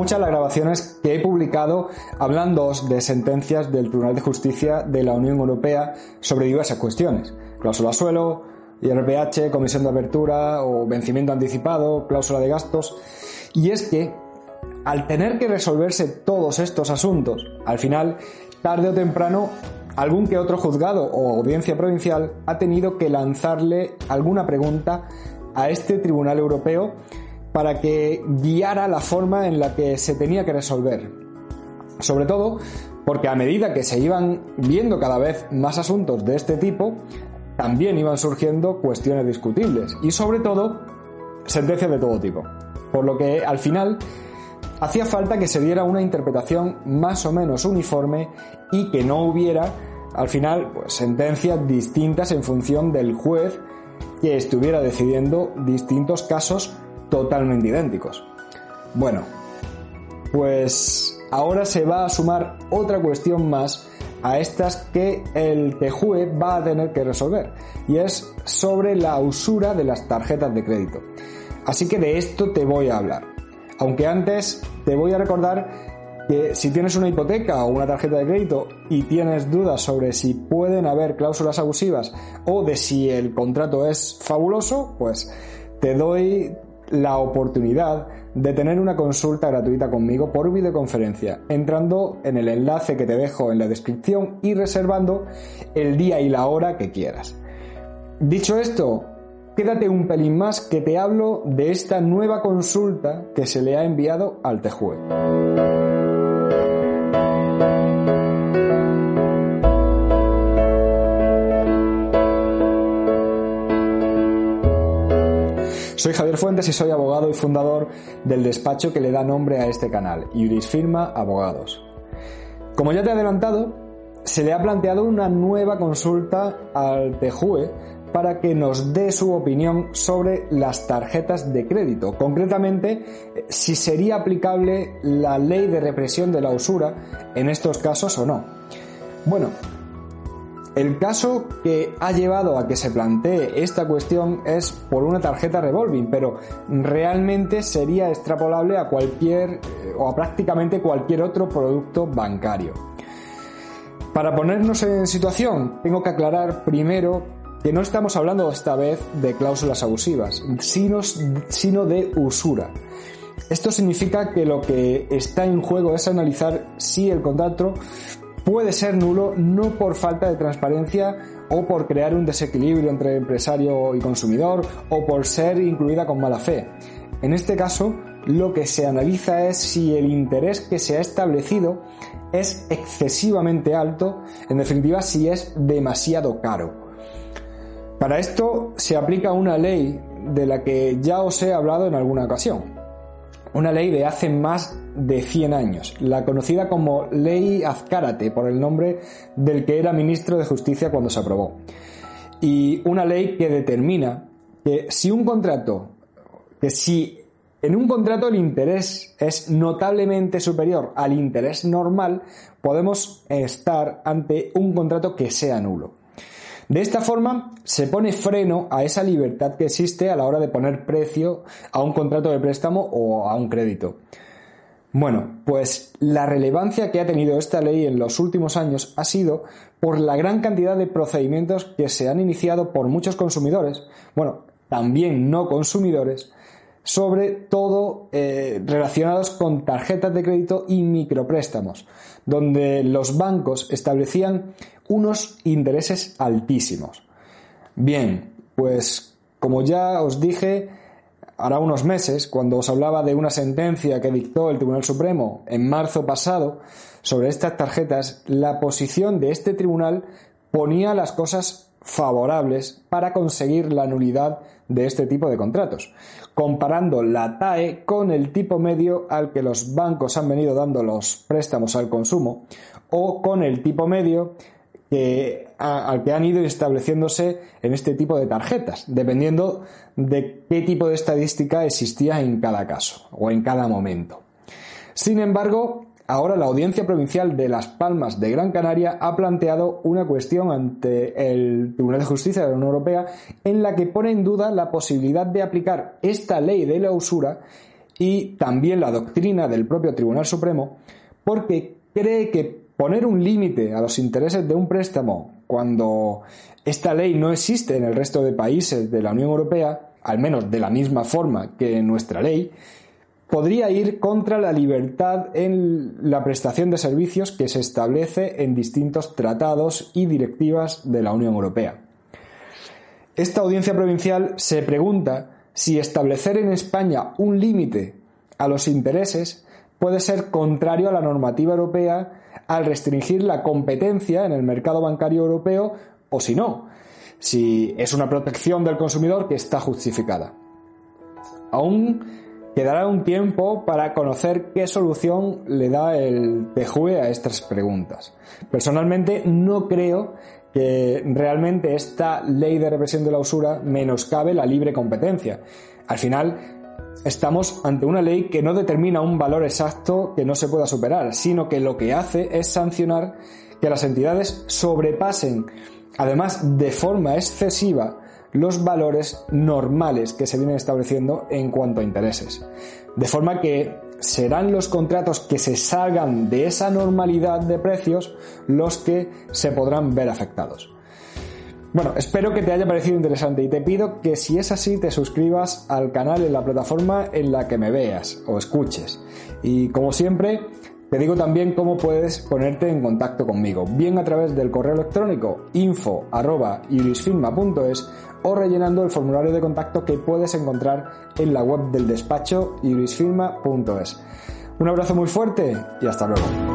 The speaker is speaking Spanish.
muchas las grabaciones que he publicado hablando de sentencias del Tribunal de Justicia de la Unión Europea sobre diversas cuestiones. Cláusula suelo, IRPH, comisión de apertura o vencimiento anticipado, cláusula de gastos. Y es que, al tener que resolverse todos estos asuntos, al final, tarde o temprano, algún que otro juzgado o audiencia provincial ha tenido que lanzarle alguna pregunta a este Tribunal Europeo para que guiara la forma en la que se tenía que resolver. Sobre todo porque a medida que se iban viendo cada vez más asuntos de este tipo, también iban surgiendo cuestiones discutibles y sobre todo sentencias de todo tipo. Por lo que al final hacía falta que se diera una interpretación más o menos uniforme y que no hubiera al final pues, sentencias distintas en función del juez que estuviera decidiendo distintos casos totalmente idénticos. Bueno, pues ahora se va a sumar otra cuestión más a estas que el TJUE va a tener que resolver y es sobre la usura de las tarjetas de crédito. Así que de esto te voy a hablar. Aunque antes te voy a recordar que si tienes una hipoteca o una tarjeta de crédito y tienes dudas sobre si pueden haber cláusulas abusivas o de si el contrato es fabuloso, pues te doy la oportunidad de tener una consulta gratuita conmigo por videoconferencia, entrando en el enlace que te dejo en la descripción y reservando el día y la hora que quieras. Dicho esto, quédate un pelín más que te hablo de esta nueva consulta que se le ha enviado al TEJUE. Soy Javier Fuentes y soy abogado y fundador del despacho que le da nombre a este canal, Firma Abogados. Como ya te he adelantado, se le ha planteado una nueva consulta al TJUE para que nos dé su opinión sobre las tarjetas de crédito, concretamente si sería aplicable la ley de represión de la usura en estos casos o no. Bueno, el caso que ha llevado a que se plantee esta cuestión es por una tarjeta revolving, pero realmente sería extrapolable a cualquier eh, o a prácticamente cualquier otro producto bancario. Para ponernos en situación, tengo que aclarar primero que no estamos hablando esta vez de cláusulas abusivas, sino, sino de usura. Esto significa que lo que está en juego es analizar si el contrato puede ser nulo no por falta de transparencia o por crear un desequilibrio entre empresario y consumidor o por ser incluida con mala fe. En este caso, lo que se analiza es si el interés que se ha establecido es excesivamente alto, en definitiva si es demasiado caro. Para esto se aplica una ley de la que ya os he hablado en alguna ocasión, una ley de hace más de 100 años, la conocida como Ley Azcárate, por el nombre del que era ministro de Justicia cuando se aprobó. Y una ley que determina que si un contrato, que si en un contrato el interés es notablemente superior al interés normal, podemos estar ante un contrato que sea nulo. De esta forma, se pone freno a esa libertad que existe a la hora de poner precio a un contrato de préstamo o a un crédito. Bueno, pues la relevancia que ha tenido esta ley en los últimos años ha sido por la gran cantidad de procedimientos que se han iniciado por muchos consumidores, bueno, también no consumidores, sobre todo eh, relacionados con tarjetas de crédito y micropréstamos, donde los bancos establecían unos intereses altísimos. Bien, pues como ya os dije, hará unos meses, cuando os hablaba de una sentencia que dictó el Tribunal Supremo en marzo pasado sobre estas tarjetas, la posición de este tribunal ponía las cosas favorables para conseguir la nulidad de este tipo de contratos, comparando la TAE con el tipo medio al que los bancos han venido dando los préstamos al consumo o con el tipo medio al que han ido estableciéndose en este tipo de tarjetas, dependiendo de qué tipo de estadística existía en cada caso o en cada momento. Sin embargo, Ahora la Audiencia Provincial de Las Palmas de Gran Canaria ha planteado una cuestión ante el Tribunal de Justicia de la Unión Europea en la que pone en duda la posibilidad de aplicar esta ley de la usura y también la doctrina del propio Tribunal Supremo, porque cree que poner un límite a los intereses de un préstamo cuando esta ley no existe en el resto de países de la Unión Europea, al menos de la misma forma que nuestra ley, podría ir contra la libertad en la prestación de servicios que se establece en distintos tratados y directivas de la Unión Europea. Esta audiencia provincial se pregunta si establecer en España un límite a los intereses puede ser contrario a la normativa europea al restringir la competencia en el mercado bancario europeo o si no, si es una protección del consumidor que está justificada. Aún quedará un tiempo para conocer qué solución le da el PJUE a estas preguntas. Personalmente no creo que realmente esta ley de represión de la usura menoscabe la libre competencia. Al final, estamos ante una ley que no determina un valor exacto que no se pueda superar, sino que lo que hace es sancionar que las entidades sobrepasen, además de forma excesiva, los valores normales que se vienen estableciendo en cuanto a intereses. De forma que serán los contratos que se salgan de esa normalidad de precios los que se podrán ver afectados. Bueno, espero que te haya parecido interesante y te pido que si es así te suscribas al canal en la plataforma en la que me veas o escuches. Y como siempre, te digo también cómo puedes ponerte en contacto conmigo, bien a través del correo electrónico info.irisfilma.es o rellenando el formulario de contacto que puedes encontrar en la web del despacho irisfilma.es. Un abrazo muy fuerte y hasta luego.